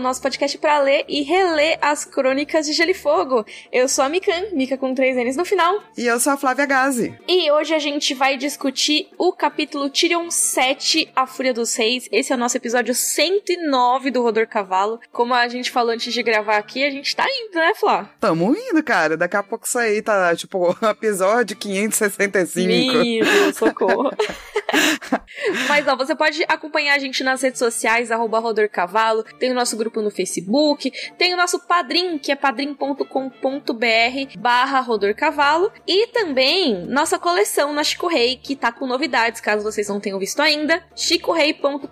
Cavalo, nosso podcast para ler e reler as crônicas de Gelo e Fogo. Eu sou a Mikan, Mika com três N's no final. E eu sou a Flávia Gazi. E hoje a gente vai discutir o capítulo Tyrion 7, A Fúria dos Reis. Esse é o nosso episódio 109 do Rodor Cavalo. Como a gente falou antes de gravar aqui, a gente tá indo, né, Flá? Tamo indo, cara. Daqui a pouco isso aí tá, tipo, episódio 565. Meu socorro. Mas ó, você pode acompanhar a gente nas redes sociais, arroba Rodorcavalo, tem o nosso grupo no Facebook, tem o nosso Padrim, que é padrim.com.br barra Rodorcavalo, e também nossa coleção na Chico Rei, que tá com novidades, caso vocês não tenham visto ainda, chicorei.com.br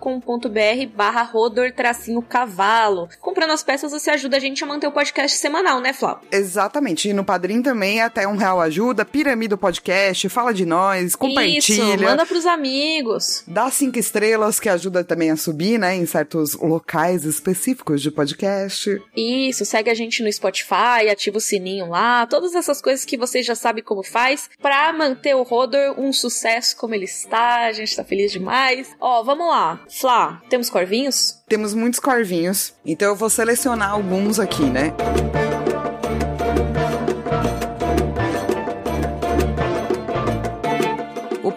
barra Rodor tracinho cavalo. Comprando as peças, você ajuda a gente a manter o podcast semanal, né, Flávio? Exatamente, e no Padrim também até um real ajuda, piramida o podcast, fala de nós, compartilha. Isso, manda pros amigos. Dá cinco estrelas, que ajuda também a subir, né, em certos locais específicos de podcast. Isso, segue a gente no Spotify, ativa o sininho lá, todas essas coisas que você já sabe como faz pra manter o Rodor um sucesso como ele está. A gente tá feliz demais. Ó, vamos lá. Flá, temos corvinhos? Temos muitos corvinhos, então eu vou selecionar alguns aqui, né? O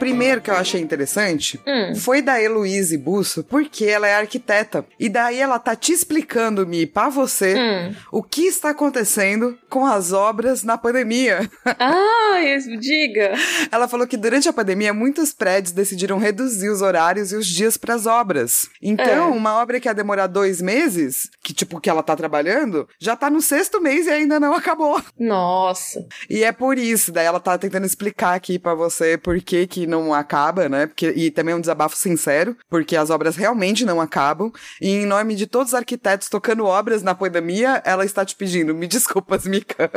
primeiro que eu achei interessante Hum. foi da Heloíse Busso, porque ela é arquiteta. E daí ela tá te explicando, Mi, pra você, Hum. o que está acontecendo com as obras na pandemia. Ah, diga. Ela falou que durante a pandemia muitos prédios decidiram reduzir os horários e os dias pras obras. Então, É. uma obra que ia demorar dois meses, que tipo que ela tá trabalhando, já tá no sexto mês e ainda não acabou. Nossa. E é por isso, daí ela tá tentando explicar aqui pra você por que que não acaba, né? Porque, e também é um desabafo sincero, porque as obras realmente não acabam. E em nome de todos os arquitetos tocando obras na pandemia, ela está te pedindo, me desculpas, Mika.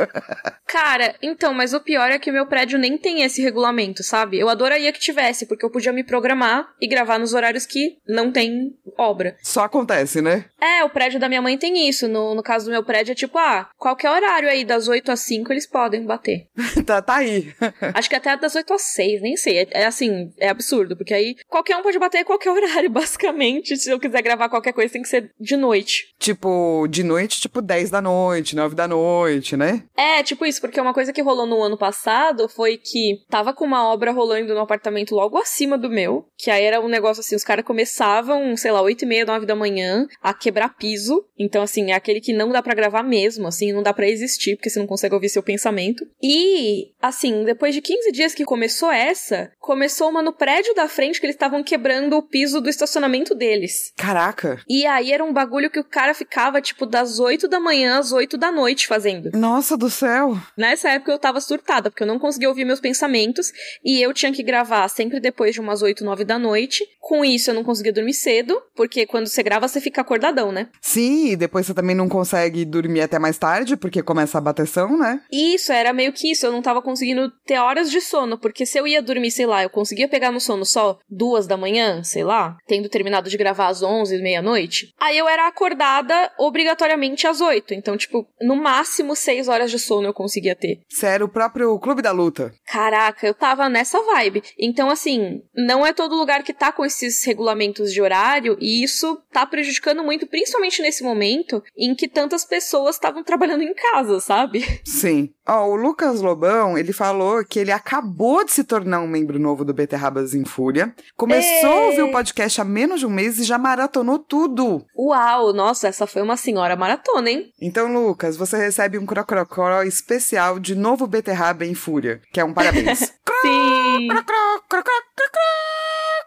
Cara, então, mas o pior é que o meu prédio nem tem esse regulamento, sabe? Eu adoraria que tivesse, porque eu podia me programar e gravar nos horários que não tem obra. Só acontece, né? É, o prédio da minha mãe tem isso. No, no caso do meu prédio é tipo, ah, qualquer horário aí, das 8 às 5 eles podem bater. tá, tá aí. Acho que até das 8 às 6, nem sei. É, é assim, é absurdo, porque aí qualquer um pode bater em qualquer horário, basicamente. Se eu quiser gravar qualquer coisa, tem que ser de noite. tipo, de noite, tipo 10 da noite, 9 da noite, né? É, tipo isso, porque uma coisa que rolou no ano passado foi que tava com uma obra rolando no apartamento logo acima do meu, que aí era um negócio assim, os caras começavam, sei lá, 8 e meia, 9 da manhã, a quebrar piso. Então, assim, é aquele que não dá pra gravar mesmo, assim, não dá pra existir, porque você não consegue ouvir seu pensamento. E, assim, depois de 15 dias que começou essa, começou uma no prédio da frente que eles estavam quebrando o piso do estacionamento deles. Caraca. E aí era um bagulho que o cara ficava, tipo, das 8 da manhã às 8 da noite fazendo. Nossa do céu. Nessa época eu tava surtada, porque eu não conseguia ouvir meus pensamentos e eu tinha que gravar sempre depois de umas 8, 9 da noite. Com isso eu não conseguia dormir cedo, porque quando você grava você fica acordadão, né? Sim, e depois você também não consegue dormir até mais tarde, porque começa a bateção, né? Isso era meio que isso, eu não tava conseguindo ter horas de sono, porque se eu ia dormir, sei lá, eu conseguia pegar no sono só duas da manhã, sei lá, tendo terminado de gravar às 11, meia-noite. Aí eu era acordada obrigatoriamente às 8, então tipo, no máximo 6 horas de sono eu conseguia ter. Era o próprio clube da luta. Caraca, eu tava nessa vibe. Então, assim, não é todo lugar que tá com esses regulamentos de horário, e isso tá prejudicando muito, principalmente nesse momento em que tantas pessoas estavam trabalhando em casa, sabe? Sim. Ó, o Lucas Lobão, ele falou que ele acabou de se tornar um membro novo do Beterrabas em Fúria. Começou a ouvir o podcast há menos de um mês e já maratonou tudo. Uau, nossa, essa foi uma senhora maratona, hein? Então, Lucas, você recebe um crocrocó especial de novo Beterraba em Fúria, que é um parabéns. Sim. Crocró, crocró,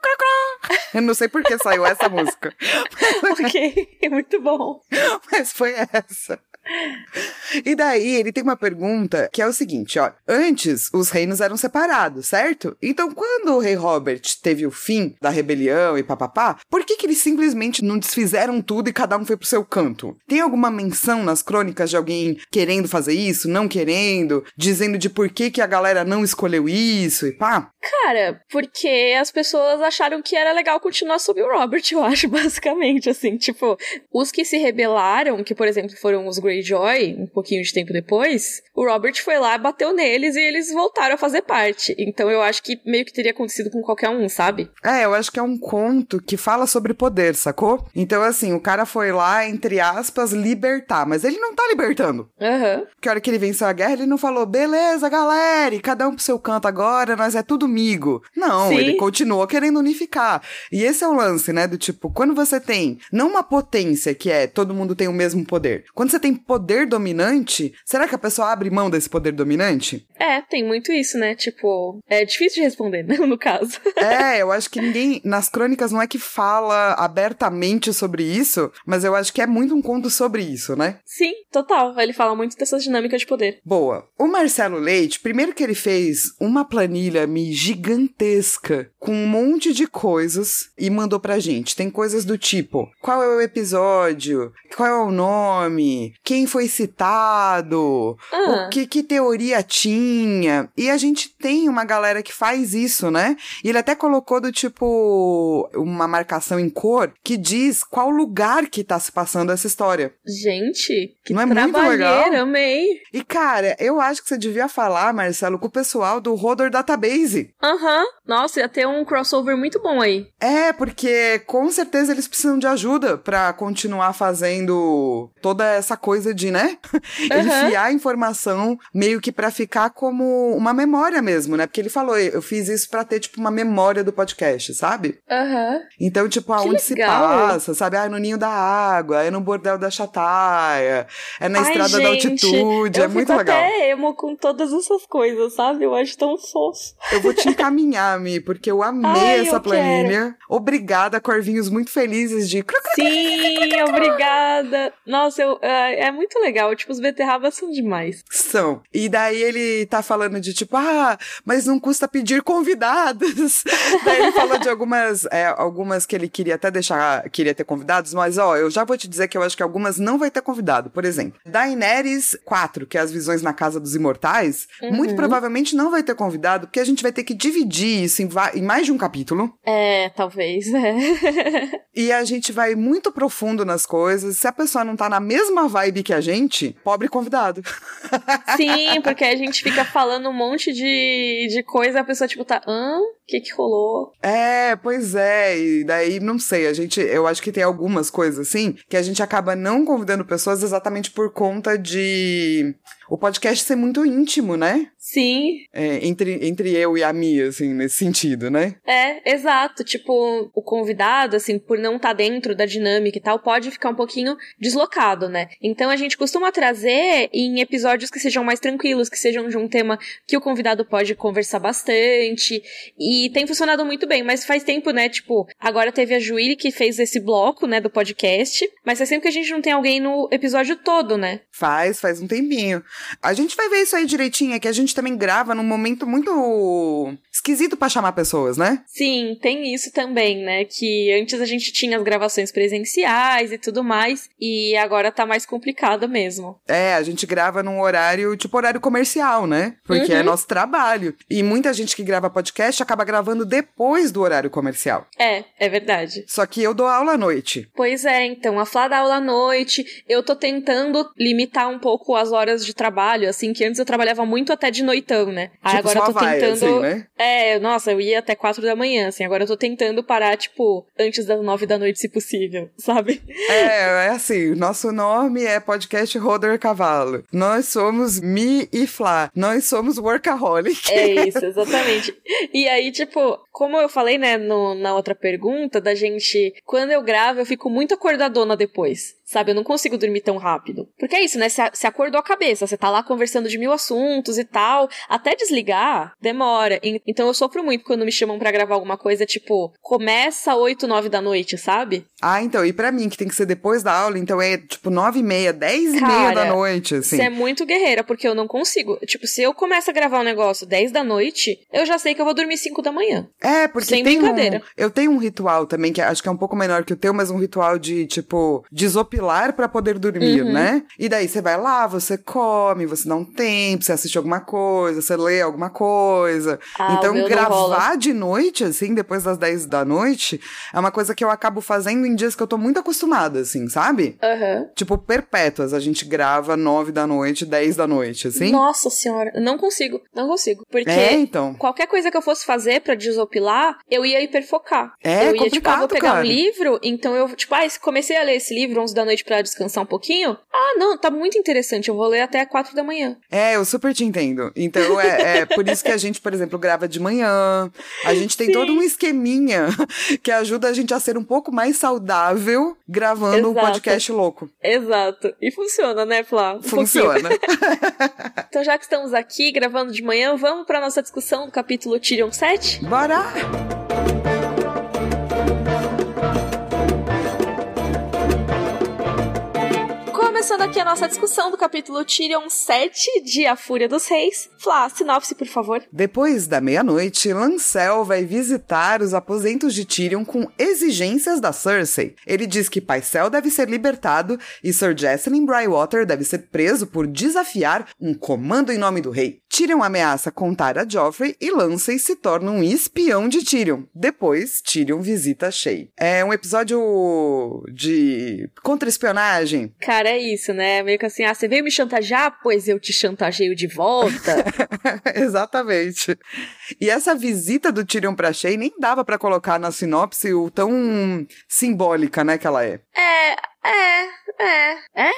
crocró. Eu não sei por que saiu essa música, ok, muito bom. mas foi essa. E daí ele tem uma pergunta que é o seguinte, ó. Antes os reinos eram separados, certo? Então quando o rei Robert teve o fim da rebelião e papapá, por que que eles simplesmente não desfizeram tudo e cada um foi pro seu canto? Tem alguma menção nas crônicas de alguém querendo fazer isso, não querendo, dizendo de por que que a galera não escolheu isso e pá? Cara, porque as pessoas acharam que era legal continuar sob o Robert, eu acho, basicamente, assim. Tipo, os que se rebelaram, que por exemplo foram os Grey Greyjoy, um pouquinho de tempo depois, o Robert foi lá, bateu neles e eles voltaram a fazer parte. Então eu acho que meio que teria acontecido com qualquer um, sabe? É, eu acho que é um conto que fala sobre poder, sacou? Então, assim, o cara foi lá, entre aspas, libertar, mas ele não tá libertando. Aham. Uhum. Porque a hora que ele venceu a guerra, ele não falou, beleza, galera, e cada um pro seu canto agora, nós é tudo amigo. Não, Sim. ele continuou querendo unificar. E esse é o lance, né? Do tipo, quando você tem não uma potência que é todo mundo tem o mesmo poder, quando você tem poder dominante, será que a pessoa abre mão desse poder dominante? É, tem muito isso, né? Tipo, é difícil de responder, né? No caso. é, eu acho que ninguém. Nas crônicas não é que fala abertamente sobre isso, mas eu acho que é muito um conto sobre isso, né? Sim, total. Ele fala muito dessas dinâmicas de poder. Boa. O Marcelo Leite, primeiro que ele fez uma planilha me gigantesca com um monte de coisas e mandou pra gente. Tem coisas do tipo: qual é o episódio? Qual é o nome? Quem foi citado? Ah. O que, que teoria tinha? E a gente tem uma galera que faz isso, né? E ele até colocou do tipo uma marcação em cor que diz qual lugar que tá se passando essa história. Gente, que Não é muito legal? amei. E cara, eu acho que você devia falar, Marcelo, com o pessoal do Rodor Database. Aham. Uhum. Nossa, ia ter um crossover muito bom aí. É, porque com certeza eles precisam de ajuda para continuar fazendo toda essa coisa de, né? Uhum. Enfiar a informação meio que para ficar como uma memória mesmo, né? Porque ele falou, eu fiz isso para ter tipo uma memória do podcast, sabe? Uhum. Então, tipo, aonde se passa, sabe? Ah, no ninho da água, é no bordel da chataia, é na Ai, estrada gente, da altitude, é muito legal. Eu até emo com todas essas coisas, sabe? Eu acho tão fofo. Eu vou te encaminhar, Mi, porque eu amei Ai, essa planilha. Quero. Obrigada, Corvinhos, muito felizes de... Sim, obrigada. Nossa, eu, é, muito legal. Tipo, os beterrabas são demais. São. E daí ele tá falando de tipo, ah, mas não custa pedir convidados. daí ele falou de algumas, é, algumas que ele queria até deixar, queria ter convidados, mas ó, eu já vou te dizer que eu acho que algumas não vai ter convidado. Por exemplo, Daenerys 4, que é as visões na Casa dos Imortais, uhum. muito provavelmente não vai ter convidado, porque a gente vai ter que dividir isso em, em mais de um capítulo. É, talvez, é. e a gente vai muito profundo nas coisas. Se a pessoa não tá na mesma vibe que a gente, pobre convidado. Sim, porque a gente fica falando um monte de, de coisa, a pessoa, tipo, tá, hã? O que que rolou? É, pois é, e daí, não sei, a gente, eu acho que tem algumas coisas assim, que a gente acaba não convidando pessoas exatamente por conta de o podcast ser muito íntimo, né? Sim. É, entre, entre eu e a Mia, assim, nesse sentido, né? É, exato. Tipo, o convidado, assim, por não estar tá dentro da dinâmica e tal, pode ficar um pouquinho deslocado, né? Então a gente costuma trazer em episódios que sejam mais tranquilos, que sejam de um tema que o convidado pode conversar bastante. E tem funcionado muito bem, mas faz tempo, né? Tipo, agora teve a Juíli que fez esse bloco, né, do podcast, mas faz tempo que a gente não tem alguém no episódio todo, né? Faz, faz um tempinho. A gente vai ver isso aí direitinho, é que a gente também grava num momento muito esquisito para chamar pessoas, né? Sim, tem isso também, né? Que antes a gente tinha as gravações presenciais e tudo mais, e agora tá mais complicado mesmo. É, a gente grava num horário, tipo horário comercial, né? Porque é uhum. é nosso trabalho. E muita gente que grava podcast acaba gravando depois do horário comercial. É, é verdade. Só que eu dou aula à noite. Pois é, então, a Flá dá aula à noite, eu tô tentando limitar um pouco as horas de trabalho, assim, que antes eu trabalhava muito até de noitão, né? Aí tipo, agora eu tô vai, tentando. Assim, né? É, nossa, eu ia até quatro da manhã, assim, agora eu tô tentando parar, tipo, antes das nove da noite, se possível, sabe? É, é assim, nosso nome é Podcast Roder Cavalo. Nós somos Mi e Flá. Nós somos workaholic. É isso, exatamente. E aí, tipo, como eu falei, né, no, na outra pergunta, da gente, quando eu gravo, eu fico muito acordadona depois sabe? Eu não consigo dormir tão rápido. Porque é isso, né? Você acordou a cabeça, você tá lá conversando de mil assuntos e tal. Até desligar, demora. Então eu sofro muito quando me chamam para gravar alguma coisa, tipo, começa 8, 9 da noite, sabe? Ah, então, e para mim, que tem que ser depois da aula, então é tipo 9 e meia, 10 e meia da noite, assim. Você é muito guerreira, porque eu não consigo. Tipo, se eu começo a gravar um negócio 10 da noite, eu já sei que eu vou dormir 5 da manhã. É, É, porque Sem tem brincadeira. um, eu tenho um ritual também, que acho que é um pouco menor que o teu, mas um ritual de, tipo, desopilar pra poder dormir, Uhum. né? E daí você vai lá, você come, você dá um tempo, você assiste alguma coisa, você lê alguma coisa. Ah, então, gravar de noite, assim, depois das 10 da noite, é uma coisa que eu acabo fazendo em dias que eu tô muito acostumada, assim, sabe? Aham. Tipo, perpétuas. A gente grava 9 da noite, 10 da noite, assim. Nossa senhora, não consigo, não consigo. Porque É, então. qualquer coisa que eu fosse fazer pra desopilar, eu ia hiperfocar. É eu ia, tipo, ah, vou pegar cara. um livro, então eu, tipo, ah, comecei a ler esse livro 11 da noite pra descansar um pouquinho. Ah, não, tá muito interessante, eu vou ler até 4 da manhã. É, eu super te entendo. Então é, é por isso que a gente, por exemplo, grava de manhã. A gente tem Sim. todo um esqueminha que ajuda a gente a ser um pouco mais saudável gravando um Exato. podcast louco. Exato. E funciona, né, Flá? Um. Funciona. Então, já que estamos aqui gravando de manhã, vamos pra nossa discussão do capítulo Tyrion 7? Bora! Começando aqui a nossa discussão do capítulo Tyrion 7 de A Fúria dos Reis. Flá, sinopse, por favor. Depois da meia-noite, Lancel vai visitar os aposentos de Tyrion com exigências da Cersei. Ele diz que Pycelle deve ser libertado e Sir Jocelyn Bywater deve ser preso por desafiar um comando em nome do rei. Tyrion ameaça contar a Joffrey e Lancey se torna um espião de Tyrion. Depois, Tyrion visita Shay. É um episódio de contra-espionagem. Cara, é isso, né? Meio que assim, ah, você veio me chantagear? Pois eu te chantageio de volta. Exatamente. E essa visita do Tyrion pra Shay nem dava pra colocar na sinopse o tão simbólica, né, que ela é. é, é, é. É?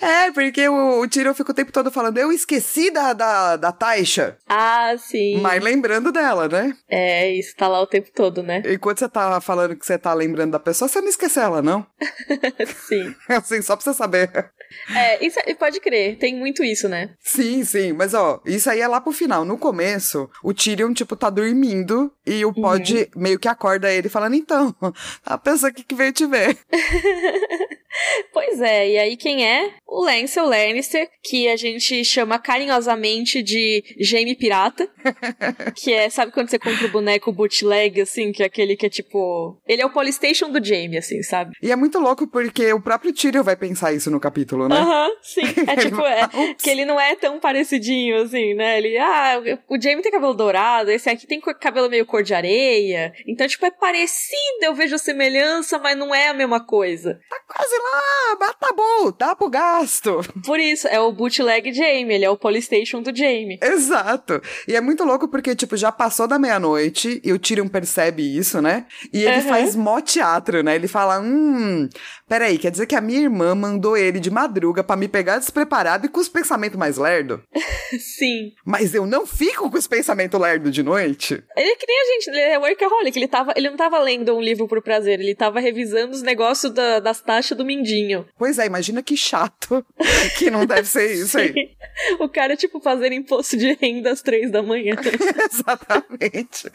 É, porque o, o Tyrion fica o tempo todo falando, eu esqueci da, da, da Taisha. Ah, sim. Mas lembrando dela, né? É, isso tá lá o tempo todo, né? Enquanto você tá falando que você tá lembrando da pessoa, você não esquece ela, não? sim. Assim, só pra você saber. É, isso, e pode crer, tem muito isso, né? Sim, sim, mas ó, isso aí é lá pro final. No começo, o Tyrion, tipo, tá dormindo e o Pod meio que acorda ele falando, então, a pessoa aqui que veio te ver. Pois é, e aí quem é? O Lancel Lannister, que a gente chama carinhosamente de Jaime Pirata. que é, sabe quando você compra o boneco bootleg, assim, que é aquele que é tipo. Ele é o Polystation do Jaime, assim, sabe? E é muito louco porque o próprio Tyrion vai pensar isso no capítulo, né? Aham, sim. É tipo, é, que ele não é tão parecidinho, assim, né? Ele, ah, o Jamie tem cabelo dourado, esse aqui tem cabelo meio cor de areia. Então, tipo, é parecido, eu vejo a semelhança, mas não é a mesma coisa. Quase lá, mas tá bom, dá pro gasto. Por isso, é o bootleg Jamie, ele é o Polystation do Jamie. Exato. E é muito louco porque, tipo, já passou da meia-noite e o Tyrion percebe isso, né? E ele Aham. faz mó teatro, né? Ele fala: Hum, peraí, quer dizer que a minha irmã mandou ele de madruga pra me pegar despreparado e com os pensamentos mais lerdo? Sim. Mas eu não fico com os pensamentos lerdo de noite? Ele é que nem a gente, ele é workaholic, ele, tava, ele não tava lendo um livro por prazer, ele tava revisando os negócios da- das taxas do Pois é, imagina que chato que não deve ser isso aí. o cara, tipo, fazendo imposto de renda às três da manhã. Exatamente.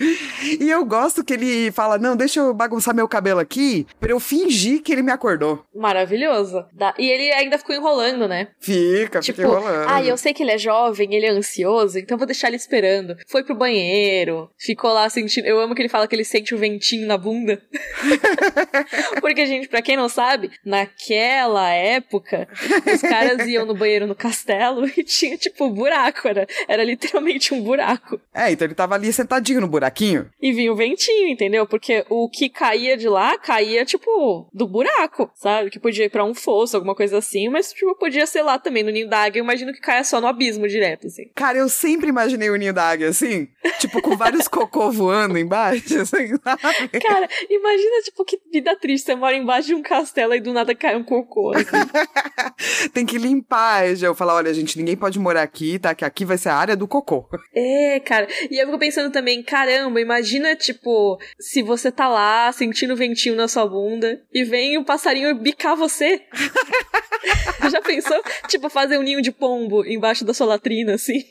E eu gosto que ele fala: não, deixa eu bagunçar meu cabelo aqui pra eu fingir que ele me acordou. Maravilhoso. E ele ainda ficou enrolando, né? Fica, Tipo, fica enrolando. ah, eu sei que ele é jovem, ele é ansioso, então vou deixar ele esperando. Foi pro banheiro, ficou lá sentindo. Eu amo que ele fala que ele sente o ventinho na bunda. Porque, gente, pra quem não sabe, naquela época, os caras iam no banheiro no castelo e tinha, tipo, buraco. Era, era literalmente um buraco. É, então ele tava ali sentadinho no buraquinho. E vinha o ventinho, entendeu? Porque o que caía de lá, caía, tipo, do buraco, sabe? Que podia ir pra um fosso, alguma coisa assim, mas, tipo, podia ser lá também, no ninho da águia. Eu imagino que caia só no abismo direto, assim. Cara, eu sempre imaginei o ninho da águia assim, tipo, com vários cocô voando embaixo, assim, sabe? Cara, imagina, tipo, que vida triste. Você mora embaixo de um castelo e do nada cai um cocô, assim. Tem que limpar. Já eu falar, olha, gente, ninguém pode morar aqui, tá? Que aqui vai ser a área do cocô. É, cara. E eu fico pensando também, caramba, imagina, tipo, se você tá lá sentindo o ventinho na sua bunda e vem o passarinho bicar você. Já pensou? Tipo, fazer um ninho de pombo embaixo da sua latrina, assim.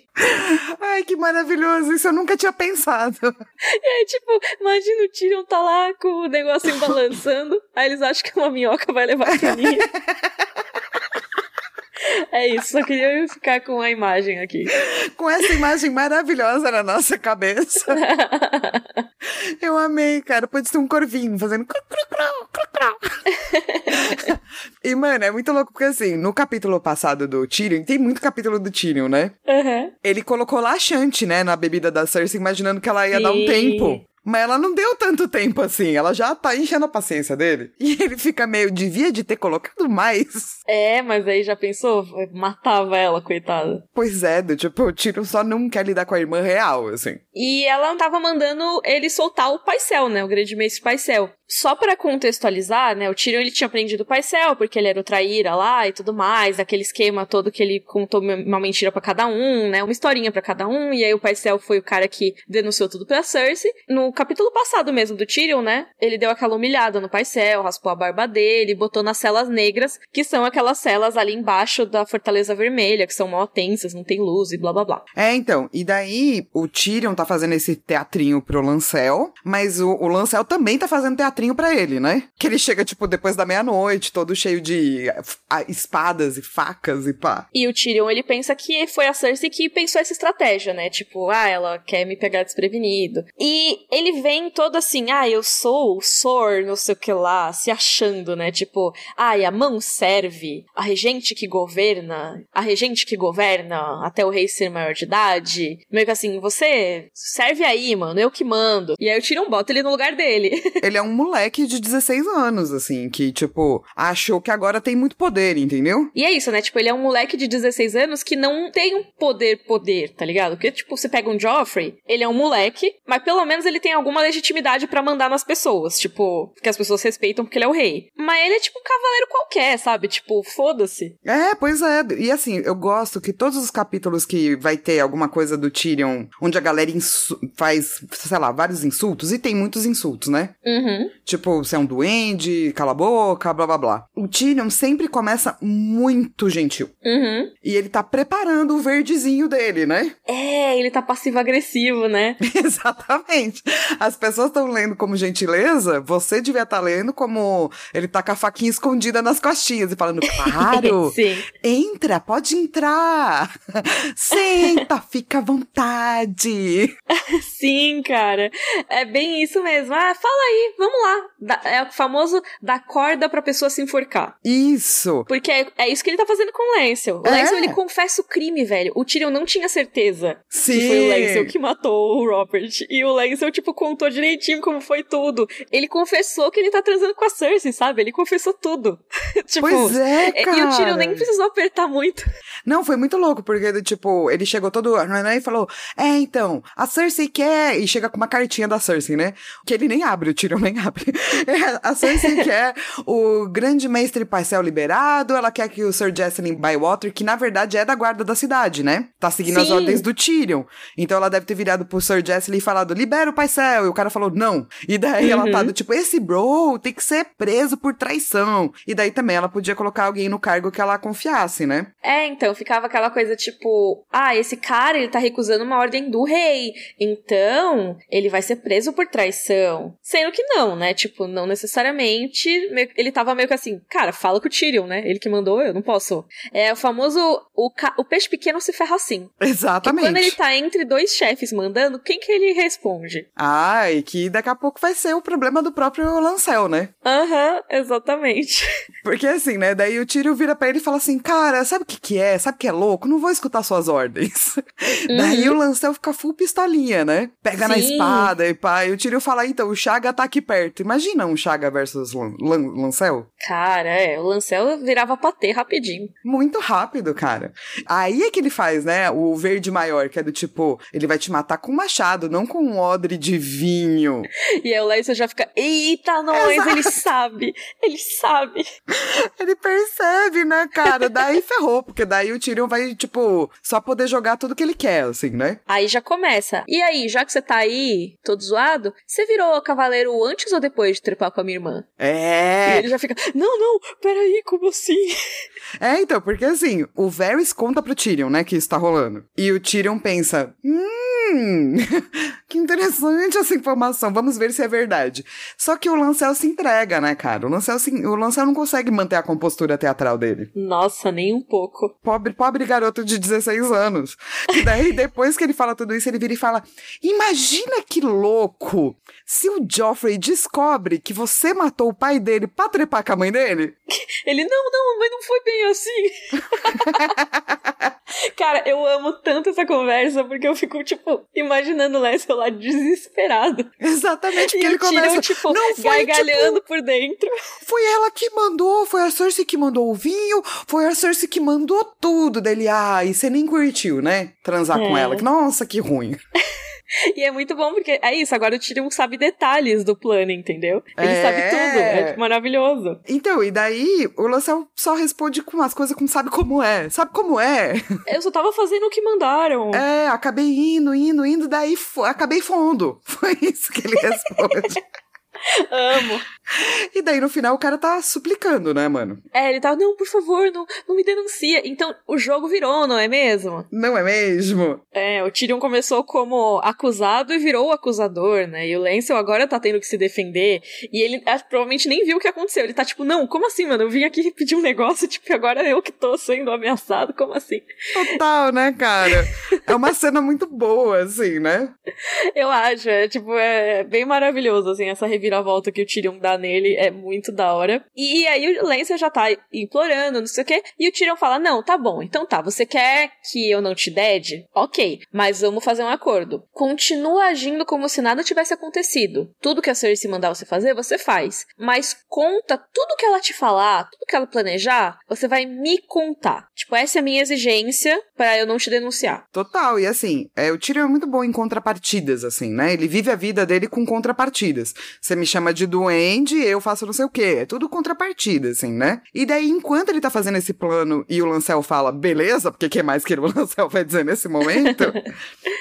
Ai, que maravilhoso. Isso eu nunca tinha pensado. E aí, tipo, imagina o Tyrion tá lá com o negocinho balançando. Aí eles acham que uma minhoca vai levar É isso, só queria ficar com a imagem aqui. Com essa imagem maravilhosa na nossa cabeça. Eu amei, cara. Pode ser um corvinho fazendo. e, mano, é muito louco porque, assim, no capítulo passado do Tyrion, tem muito capítulo do Tyrion, né? Uhum. Ele colocou laxante, né, na bebida da Cersei, imaginando que ela ia Sim. dar um tempo. Mas ela não deu tanto tempo assim, ela já tá enchendo a paciência dele. E ele fica meio, devia de ter colocado mais. É, mas aí já pensou? Matava ela, coitada. Pois é, do tipo, o Tiro só não quer lidar com a irmã real, assim. E ela tava mandando ele soltar o Paisel, né, o grande mestre Paisel. Só para contextualizar, né, o Tyrion ele tinha aprendido o Paisel, porque ele era o traíra lá e tudo mais, aquele esquema todo que ele contou uma mentira para cada um, né, uma historinha para cada um, e aí o Paisel foi o cara que denunciou tudo pra Cersei. No capítulo passado mesmo do Tyrion, né, ele deu aquela humilhada no Paisel, raspou a barba dele, botou nas celas negras, que são aquelas celas ali embaixo da Fortaleza Vermelha, que são mó tensas, não tem luz e blá blá blá. É, então, e daí o Tyrion tá fazendo esse teatrinho pro Lancel, mas o, o Lancel também tá fazendo teatrinho para ele, né? Que ele chega, tipo, depois da meia-noite, todo cheio de espadas e facas e pá. E o Tyrion, ele pensa que foi a Cersei que pensou essa estratégia, né? Tipo, ah, ela quer me pegar desprevenido. E ele vem todo assim, ah, eu sou o Sor, não sei o que lá, se achando, né? Tipo, ah, a mão serve, a regente que governa, a regente que governa até o rei ser maior de idade. Meio que assim, você serve aí, mano, eu que mando. E aí o Tyrion bota ele no lugar dele. Ele é um moleque de 16 anos, assim, que, tipo, achou que agora tem muito poder, entendeu? E é isso, né? Tipo, ele é um moleque de 16 anos que não tem um poder, poder, tá ligado? Porque, tipo, você pega um Joffrey, ele é um moleque, mas pelo menos ele tem alguma legitimidade para mandar nas pessoas, tipo, que as pessoas respeitam porque ele é o rei. Mas ele é tipo um cavaleiro qualquer, sabe? Tipo, foda-se. É, pois é. E assim, eu gosto que todos os capítulos que vai ter alguma coisa do Tyrion, onde a galera faz, sei lá, vários insultos, e tem muitos insultos, né? Uhum. Tipo, você é um duende, cala a boca, blá blá blá. O Tyrion sempre começa muito gentil. Uhum. E ele tá preparando o verdezinho dele, né? É, ele tá passivo-agressivo, né? Exatamente. As pessoas estão lendo como gentileza, você devia estar tá lendo como ele tá com a faquinha escondida nas costinhas e falando, claro, entra, pode entrar. Senta, fica à vontade. Sim, cara. É bem isso mesmo. Ah, fala aí, vamos lá. é o famoso dar corda pra pessoa se enforcar. Isso. Porque é, é isso que ele tá fazendo com o Lancel. O é. Lancel, ele confessa o crime, velho. O Tyrion não tinha certeza Sim. que foi o Lancel que matou o Robert. E o Lancel, tipo, contou direitinho como foi tudo. Ele confessou que ele tá transando com a Cersei, sabe? Ele confessou tudo. tipo, pois é, cara. E o Tyrion nem precisou apertar muito. Não, foi muito louco, porque, tipo, ele chegou todo e falou, é, então, a Cersei quer... E chega com uma cartinha da Cersei, né? Que ele nem abre, o Tyrion nem abre. É, a Cersei quer o grande mestre Paisel liberado, ela quer que o Sir Jesselyn Bywater, que na verdade é da guarda da cidade, né? Tá seguindo Sim. as ordens do Tyrion. Então ela deve ter virado pro Sir Jesselyn e falado, libera o Paisel. E o cara falou, não. E daí uhum. ela tá do tipo, esse bro tem que ser preso por traição. E daí também ela podia colocar alguém no cargo que ela confiasse, né? É, então, ficava aquela coisa tipo, ah, esse cara, ele tá recusando uma ordem do rei. Então, ele vai ser preso por traição. Sendo que não, né? Tipo, não necessariamente. Ele tava meio que assim, cara, fala com o Tyrion, né? Ele que mandou, eu não posso. É o famoso. O, ca... o peixe pequeno se ferra assim. Exatamente. quando ele tá entre dois chefes mandando, quem que ele responde? Ah, e que daqui a pouco vai ser o problema do próprio Lancel, né? Aham, uhum, exatamente. Porque assim, né? Daí o Tyrion vira pra ele e fala assim: Cara, sabe o que que é? Sabe que é louco? Não vou escutar suas ordens. Uhum. Daí o Lancel fica full pistolinha, né? Pega Sim. na espada e pá. E o Tyrion fala: Então, o Chaga tá aqui perto. Imagina um Chaga versus Lan Lan Lancel? Cara, é. O Lancel virava patê rapidinho. Muito rápido, cara. Aí é que ele faz, né? O verde maior, que é do tipo: ele vai te matar com um machado, não com um odre de vinho. E aí o Lancel já fica: Eita, nós, Exato. ele sabe. Ele sabe. Ele percebe, né, cara? Daí ferrou, porque daí o Tyrion vai, tipo, só poder jogar tudo que ele quer, assim, né? Aí já começa. E aí, já que você tá aí, todo zoado, você virou cavaleiro antes ou depois de trepar com a minha irmã? É. E ele já fica, não, não, peraí, como assim? É, então, porque assim, o Varys conta pro Tyrion, né, que isso tá rolando. E o Tyrion pensa, Hum, que interessante essa informação. Vamos ver se é verdade. Só que o Lancel se entrega, né, cara? O Lancel, se, o Lancel não consegue manter a compostura teatral dele. Nossa, nem um pouco. Pobre, pobre garoto de 16 anos. E daí, depois que ele fala tudo isso, ele vira e fala: Imagina que louco se o Joffrey descobre que você matou o pai dele pra trepar com a mãe dele. Ele, não, não, mas não foi bem assim. Cara, eu amo tanto essa conversa porque eu fico, tipo, imaginando o Lancel lá desesperado. Exatamente, porque E ele Tyrion, começa. tipo, não foi gargalhando tipo, por dentro. Foi ela que mandou, foi a Cersei que mandou o vinho, foi a Cersei que mandou tudo dele. Ah, e você nem curtiu, né? Transar com É. ela. Nossa, que ruim. E é muito bom porque é isso, agora o Tyrion sabe detalhes do plano, entendeu? Ele É. sabe tudo, é tipo, maravilhoso. Então, e daí o Lancel só responde com as coisas com sabe como é. Sabe como é? Eu só tava fazendo o que mandaram. É, acabei indo, indo, indo, daí acabei fundo. Foi isso que ele responde. Amo. e daí no final o cara tá suplicando, né, mano? É, ele tava, não, por favor, não, não me denuncia. Então o jogo virou, não é mesmo? Não é mesmo? É, o Tyrion começou como acusado e virou o acusador, né? E o Lancel agora tá tendo que se defender. E ele ah, provavelmente nem viu o que aconteceu. Ele tá tipo, não, como assim, mano? Eu vim aqui pedir um negócio, tipo, agora eu que tô sendo ameaçado, como assim? Total, né, cara? É uma cena muito boa, assim, né? Eu acho, é tipo, é bem maravilhoso, assim, essa reviravolta que o Tyrion dá nele é muito da hora. E aí o Lancel já tá implorando, não sei o quê, e o Tyrion fala, não, tá bom, então tá, você quer que eu não te dede? Ok, mas vamos fazer um acordo. Continua agindo como se nada tivesse acontecido. Tudo que a Cersei mandar você fazer, você faz. Mas conta tudo que ela te falar, tudo que ela planejar, você vai me contar. Tipo, essa é a minha exigência pra eu não te denunciar. Total, e assim, é, o Tyrion é muito bom em contrapartidas, assim, né? Ele vive a vida dele com contrapartidas. Você me chama de duende, eu faço não sei o quê. É tudo contrapartida, assim, né? E daí, enquanto ele tá fazendo esse plano e o Lancel fala, beleza, porque que mais que o Lancel vai dizer nesse momento?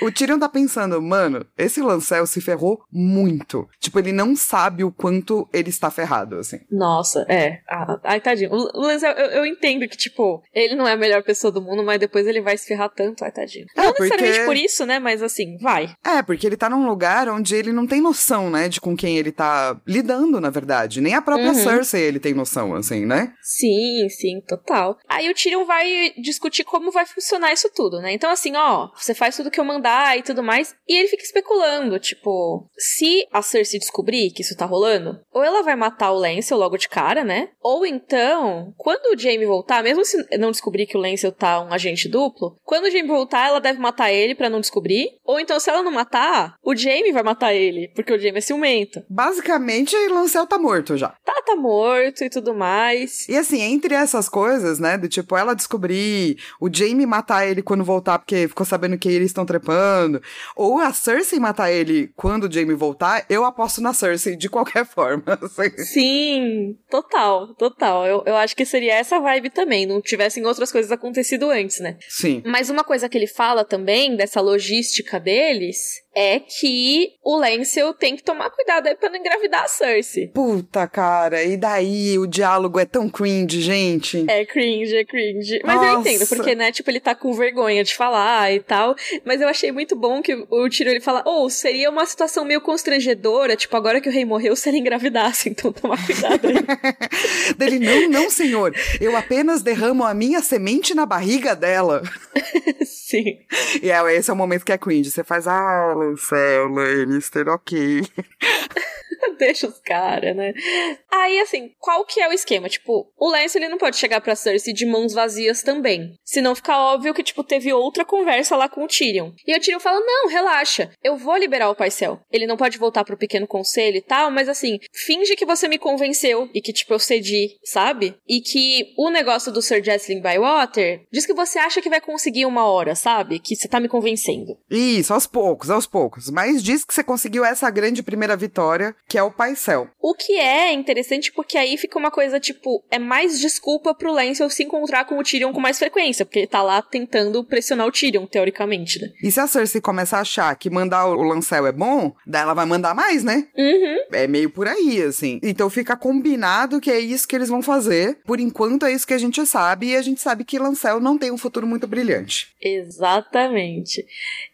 o Tyrion tá pensando, mano, esse Lancel se ferrou muito. Tipo, ele não sabe o quanto ele está ferrado, assim. Nossa, é. Ah, ai, tadinho. O o Lancel, eu, eu entendo que, tipo, ele não é a melhor pessoa do mundo, mas depois ele vai se ferrar tanto. Ai, tadinho. É, não porque- necessariamente por isso, né? Mas assim, vai. É, porque ele tá num lugar onde ele não tem noção, né, de com quem ele tá lidando, na verdade. Nem a própria Uhum. Cersei ele tem noção, assim, né? Sim, sim, total. Aí o Tyrion vai discutir como vai funcionar isso tudo, né? Então, assim, ó, você faz tudo que eu mandar e tudo mais. E ele fica especulando, tipo, se a Cersei descobrir que isso tá rolando, ou ela vai matar o Lancel logo de cara, né? Ou então, quando o Jaime voltar, mesmo se não descobrir que o Lancel tá um agente duplo, quando o Jaime voltar, ela deve matar ele pra não descobrir. Ou então, se ela não matar, o Jaime vai matar ele, porque o Jaime é ciumento. Basicamente, Lancel tá morto já. Tá, tá morto e tudo mais. E assim, entre essas coisas, né, do tipo, ela descobrir, o Jaime matar ele quando voltar porque ficou sabendo que eles estão trepando, ou a Cersei matar ele quando o Jaime voltar, eu aposto na Cersei de qualquer forma. assim. Sim, total, total. Eu, eu acho que seria essa vibe também, não tivessem outras coisas acontecido antes, né? Sim. Mas uma coisa que ele fala também, dessa logística deles, é que o Lancel tem que tomar cuidado aí pra não engravidar a Cersei. Puta, cara, e daí o diálogo é tão cringe, gente. É cringe, é cringe. Mas eu Nossa. entendo, porque, né, tipo, ele tá com vergonha de falar e tal. Mas eu achei muito bom que o Tiro ele fala: Oh, seria uma situação meio constrangedora, tipo, agora que o rei morreu, se ele engravidasse, então toma cuidado aí. Dele, não, não, senhor. Eu apenas derramo a minha semente na barriga dela. Sim. E é, esse é o momento que é cringe. Você faz, ah, Lancel, Lannister, ok. Deixa os caras, né? Aí, assim, qual que é o esquema? Tipo, o Lance, ele não pode chegar pra Cersei de mãos vazias também. Senão fica óbvio que, tipo, teve outra conversa lá com o Tyrion. E o Tyrion fala, não, relaxa, eu vou liberar o Paisel. Ele não pode voltar pro pequeno conselho e tal, mas assim, finge que você me convenceu e que, tipo, eu cedi, sabe? E que o negócio do Sir Jesseling Bywater diz que você acha que vai conseguir uma hora, sabe? Que você tá me convencendo. Isso, aos poucos, aos poucos. Mas diz que você conseguiu essa grande primeira vitória, que é o Paisel. O que é interessante porque aí fica uma coisa tipo, é mais desculpa pro Lancel se encontrar com o Tyrion com mais frequência, porque ele tá lá tentando pressionar o Tyrion, teoricamente, né? E se a Cersei começar a achar que mandar o Lancel é bom, daí ela vai mandar mais, né? Uhum. É meio por aí, assim. Então fica combinado que é isso que eles vão fazer. Por enquanto é isso que a gente sabe, e a gente sabe que Lancel não tem um futuro muito brilhante. Exatamente.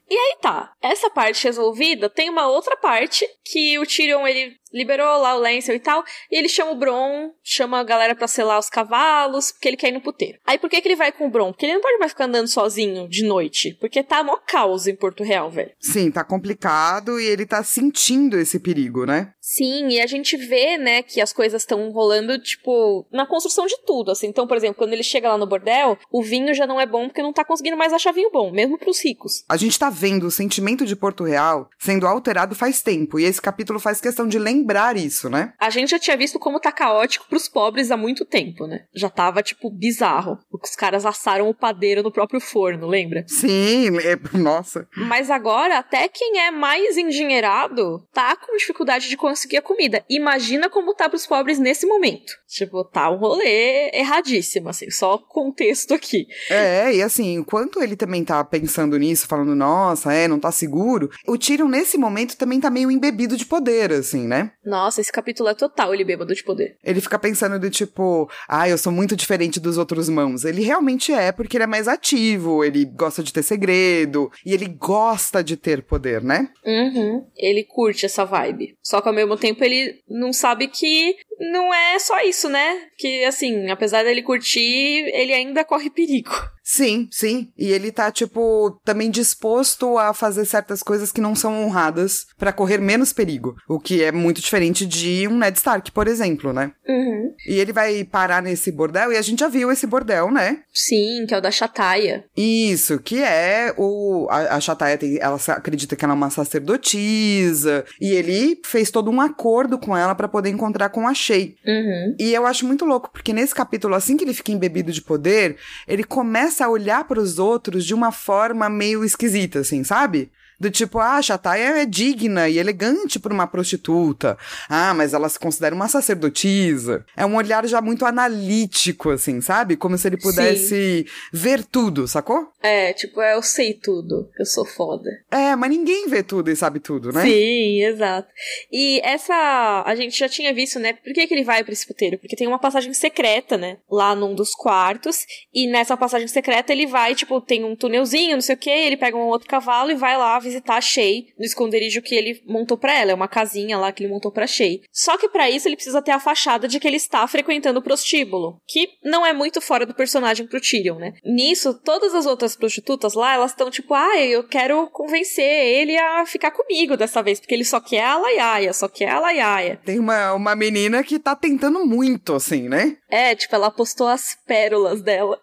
E aí tá, essa parte resolvida, tem uma outra parte que o Tyrion, ele liberou lá o Lancel e tal, e ele chama o Bron, chama a galera pra selar os cavalos, porque ele quer ir no puteiro. Aí por que que ele vai com o Bron? Porque ele não pode mais ficar andando sozinho de noite, porque tá mó caos em Porto Real, velho. Sim, tá complicado e ele tá sentindo esse perigo, né? Sim, e a gente vê, né, que as coisas estão rolando, tipo, na construção de tudo, assim. Então, por exemplo, quando ele chega lá no bordel, o vinho já não é bom porque não tá conseguindo mais achar vinho bom, mesmo pros ricos. A gente tá vendo o sentimento de Porto Real sendo alterado faz tempo, e esse capítulo faz questão de lembrar isso, né? A gente já tinha visto como tá caótico pros pobres há muito tempo, né? Já tava, tipo, bizarro. Os caras assaram o padeiro no próprio forno, lembra? Sim, é... nossa. Mas agora, até quem é mais endinheirado tá com dificuldade de conseguir a comida. Imagina como tá pros pobres nesse momento. Tipo, tá um rolê erradíssimo, assim, só contexto aqui. É, e assim, enquanto ele também tá pensando nisso, falando, nossa, é, não tá seguro, o Tyrion nesse momento também tá meio embebido de poder, assim, né? Nossa, esse capítulo é total ele bêbado de poder. Ele fica pensando do tipo, ah, eu sou muito diferente dos outros mãos. Ele realmente é, porque ele é mais ativo, ele gosta de ter segredo, e ele gosta de ter poder, né? Uhum. Ele curte essa vibe. Só que ao mesmo tempo ele não sabe que não é só isso, né? Que assim, apesar dele curtir, ele ainda corre perigo. Sim, sim. E ele tá, tipo, também disposto a fazer certas coisas que não são honradas para correr menos perigo. O que é muito diferente de um Ned Stark, por exemplo, né? Uhum. E ele vai parar nesse bordel, e a gente já viu esse bordel, né? Sim, que é o da Chataia. Isso, que é o. A, a Chataia tem, ela acredita que ela é uma sacerdotisa. E ele fez todo um acordo com ela para poder encontrar com a Shay. Uhum. E eu acho muito louco, porque nesse capítulo, assim que ele fica embebido de poder, ele começa a olhar para os outros de uma forma meio esquisita, assim, sabe? Do tipo, ah, a Chataia é digna e elegante por uma prostituta. Ah, mas ela se considera uma sacerdotisa. É um olhar já muito analítico, assim, sabe? Como se ele pudesse Sim. ver tudo, sacou? É, tipo, eu sei tudo. Eu sou foda. É, mas ninguém vê tudo e sabe tudo, né? Sim, exato. E essa. A gente já tinha visto, né? Por que, que ele vai pra esse puteiro? Porque tem uma passagem secreta, né? Lá num dos quartos. E nessa passagem secreta ele vai, tipo, tem um túnelzinho, não sei o que. Ele pega um outro cavalo e vai lá visitar a Shay no esconderijo que ele montou para ela. É uma casinha lá que ele montou pra Shay. Só que para isso ele precisa ter a fachada de que ele está frequentando o prostíbulo. Que não é muito fora do personagem pro Tyrion, né? Nisso, todas as outras prostitutas lá, elas estão tipo, ah, eu quero convencer ele a ficar comigo dessa vez, porque ele só quer a Laiaia, só quer a Laiaia. Tem uma, uma menina que tá tentando muito, assim, né? É, tipo, ela postou as pérolas dela.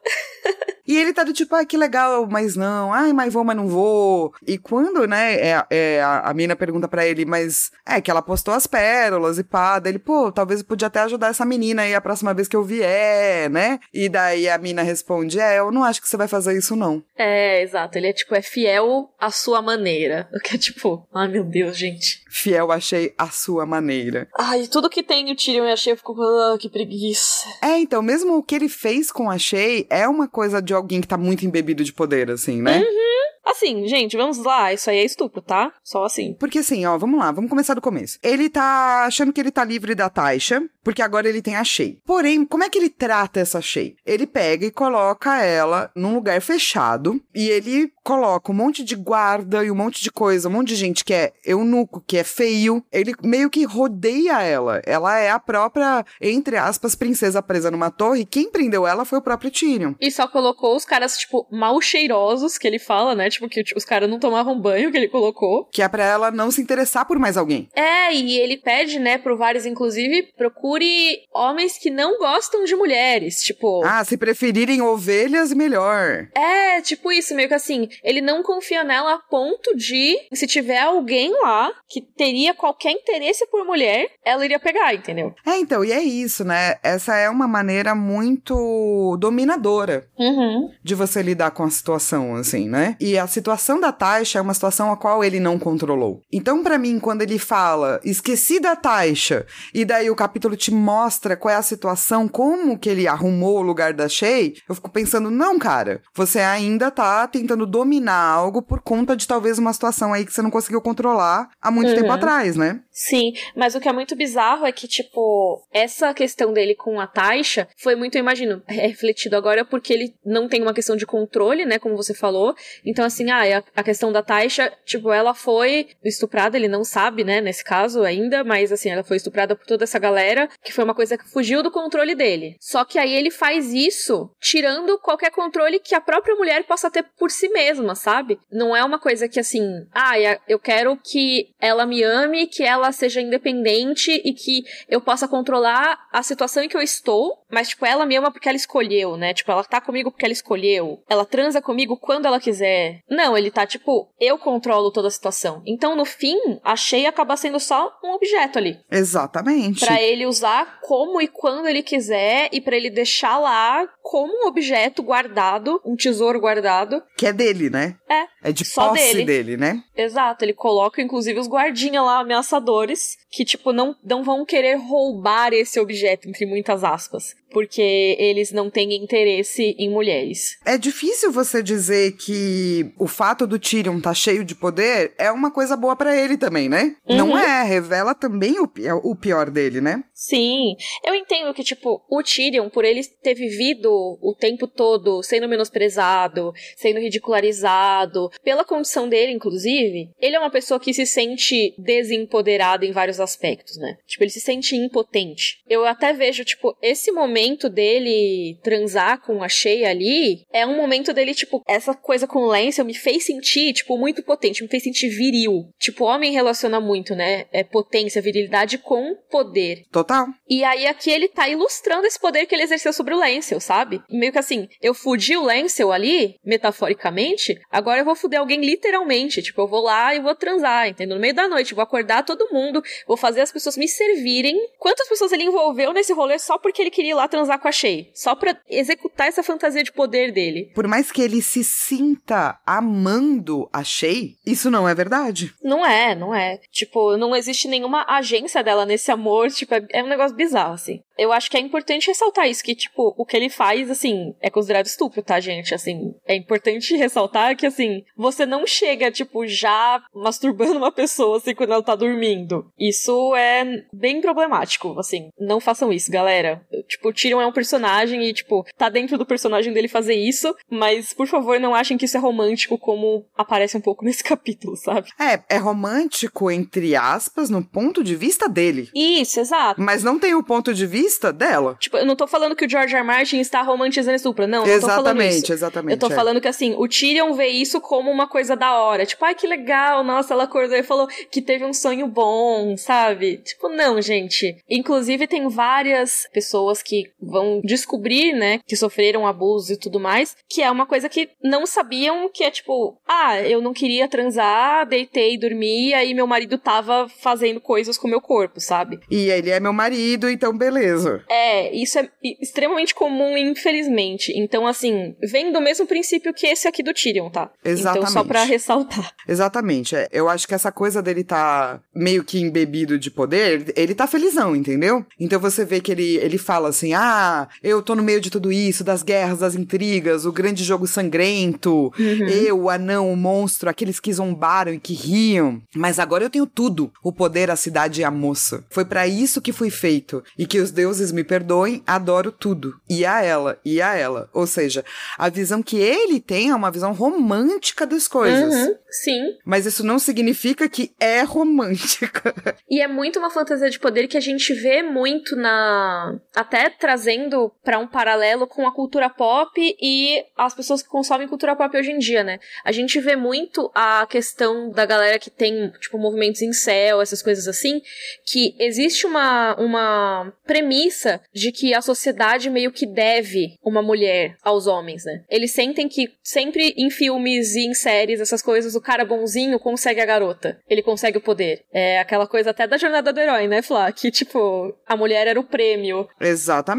E ele tá do tipo, ah, que legal, mas não, ai, mas vou, mas não vou. E quando, né, é, é a, a mina pergunta para ele, mas é que ela postou as pérolas e pá, daí ele, pô, talvez eu podia até ajudar essa menina aí a próxima vez que eu vier, né? E daí a mina responde, é, eu não acho que você vai fazer isso não. É, exato, ele é tipo, é fiel à sua maneira. O que é tipo, ai meu Deus, gente. Fiel, achei a sua maneira. Ai, tudo que tem o Tyrion e a Shay, eu fico, ah, que preguiça. É, então, mesmo o que ele fez com a Shay é uma coisa de alguém que tá muito embebido de poder, assim, né? Uhum. Assim, gente, vamos lá, isso aí é estupro, tá? Só assim. Porque assim, ó, vamos lá, vamos começar do começo. Ele tá achando que ele tá livre da Taisha, porque agora ele tem a Shay. Porém, como é que ele trata essa Shay? Ele pega e coloca ela num lugar fechado e ele coloca um monte de guarda e um monte de coisa, um monte de gente que é eunuco, que é feio. Ele meio que rodeia ela. Ela é a própria, entre aspas, princesa presa numa torre. Quem prendeu ela foi o próprio Tyrion. E só colocou os caras, tipo, mal cheirosos, que ele fala, né? Tipo, que os caras não tomavam banho, que ele colocou. Que é pra ela não se interessar por mais alguém. É, e ele pede, né, pro Varys, inclusive, procure homens que não gostam de mulheres. Tipo. Ah, se preferirem ovelhas, melhor. É, tipo isso, meio que assim, ele não confia nela a ponto de, se tiver alguém lá que teria qualquer interesse por mulher, ela iria pegar, entendeu? É, então, e é isso, né? Essa é uma maneira muito dominadora uhum. de você lidar com a situação, assim, né? E a situação da Taisha é uma situação a qual ele não controlou. Então, para mim, quando ele fala, esqueci da Taisha, e daí o capítulo te mostra qual é a situação, como que ele arrumou o lugar da Shay, eu fico pensando, não, cara, você ainda tá tentando dominar algo por conta de talvez uma situação aí que você não conseguiu controlar há muito uhum. tempo atrás, né? Sim, mas o que é muito bizarro é que, tipo, essa questão dele com a Taisha foi muito, eu imagino, refletido agora porque ele não tem uma questão de controle, né, como você falou. Então, assim, ah, a, questão da Taisha, tipo, ela foi estuprada, ele não sabe, né, nesse caso ainda, mas, assim, ela foi estuprada por toda essa galera, que foi uma coisa que fugiu do controle dele. Só que aí ele faz isso tirando qualquer controle que a própria mulher possa ter por si mesma, sabe? Não é uma coisa que, assim, ah, eu quero que ela me ame, que ela seja independente e que eu possa controlar a situação em que eu estou, mas, tipo, ela me ama porque ela escolheu, né? Tipo, ela tá comigo porque ela escolheu. Ela transa comigo quando ela quiser. Não, ele tá, tipo, eu controlo toda a situação. Então, no fim, a Shea acaba sendo só um objeto ali. Exatamente. Para ele usar como e quando ele quiser e para ele deixar lá como um objeto guardado, um tesouro guardado. Que é dele, né? É. É de só posse dele. dele, né? Exato, ele coloca inclusive os guardinhas lá ameaçadores que tipo não não vão querer roubar esse objeto entre muitas aspas porque eles não têm interesse em mulheres. É difícil você dizer que o fato do Tyrion tá cheio de poder é uma coisa boa para ele também, né? Uhum. Não é, revela também o, o pior dele, né? Sim. Eu entendo que, tipo, o Tyrion, por ele ter vivido o tempo todo sendo menosprezado, sendo ridicularizado, pela condição dele, inclusive, ele é uma pessoa que se sente desempoderado em vários aspectos, né? Tipo, ele se sente impotente. Eu até vejo, tipo, esse momento momento dele transar com a Shea ali é um momento dele, tipo, essa coisa com o Lancel me fez sentir, tipo, muito potente, me fez sentir viril. Tipo, homem relaciona muito, né? É potência, virilidade com poder. Total. E aí aqui ele tá ilustrando esse poder que ele exerceu sobre o Lancel, sabe? Meio que assim, eu fudi o Lancel ali, metaforicamente, agora eu vou fuder alguém literalmente. Tipo, eu vou lá e vou transar, entendeu? No meio da noite, vou acordar todo mundo, vou fazer as pessoas me servirem. Quantas pessoas ele envolveu nesse rolê só porque ele queria ir lá transar com a Shay. Só pra executar essa fantasia de poder dele. Por mais que ele se sinta amando a Shay, isso não é verdade. Não é, não é. Tipo, não existe nenhuma agência dela nesse amor. Tipo, é, é um negócio bizarro, assim eu acho que é importante ressaltar isso, que, tipo, o que ele faz, assim, é considerado estupro, tá, gente? Assim, é importante ressaltar que, assim, você não chega, tipo, já masturbando uma pessoa, assim, quando ela tá dormindo. Isso é bem problemático, assim. Não façam isso, galera. Tipo, Tyrion é um personagem e, tipo, tá dentro do personagem dele fazer isso, mas, por favor, não achem que isso é romântico como aparece um pouco nesse capítulo, sabe? É, é romântico, entre aspas, no ponto de vista dele. Isso, exato. Mas não tem o ponto de vista dela. Tipo, eu não tô falando que o George R. Martin está romantizando estupro, não, exatamente, não tô falando isso. Exatamente, Eu tô é. falando que, assim, o Tyrion vê isso como uma coisa da hora. Tipo, ai, que legal, nossa, ela acordou e falou que teve um sonho bom, sabe? Tipo, não, gente. Inclusive, tem várias pessoas que vão descobrir, né, que sofreram abuso e tudo mais, que é uma coisa que não sabiam que é tipo, ah, eu não queria transar, deitei, dormi, aí meu marido tava fazendo coisas com o meu corpo, sabe? E ele é meu marido, então beleza. É, isso é extremamente comum, infelizmente. Então, assim, vem do mesmo princípio que esse aqui do Tyrion, tá? Exatamente. Então, só pra ressaltar. Exatamente. É, eu acho que essa coisa dele tá meio que embebido de poder, ele tá felizão, entendeu? Então você vê que ele, ele fala assim: ah, eu tô no meio de tudo isso, das guerras, das intrigas, o grande jogo sangrento, uhum. eu, o anão, o monstro, aqueles que zombaram e que riam. Mas agora eu tenho tudo: o poder, a cidade e a moça. Foi para isso que fui feito. E que os deuses me perdoem, adoro tudo. E a ela, e a ela. Ou seja, a visão que ele tem é uma visão romântica das coisas. Uhum, sim. Mas isso não significa que é romântica. E é muito uma fantasia de poder que a gente vê muito na. Até trazendo para um paralelo com a cultura pop e as pessoas que consomem cultura pop hoje em dia, né? A gente vê muito a questão da galera que tem, tipo, movimentos em céu, essas coisas assim, que existe uma, uma premissa de que a sociedade meio que deve uma mulher aos homens, né? Eles sentem que sempre em filmes e em séries, essas coisas, o cara bonzinho consegue a garota. Ele consegue o poder. É aquela coisa até da jornada do herói, né, Flá? Que, tipo, a mulher era o prêmio. Exatamente.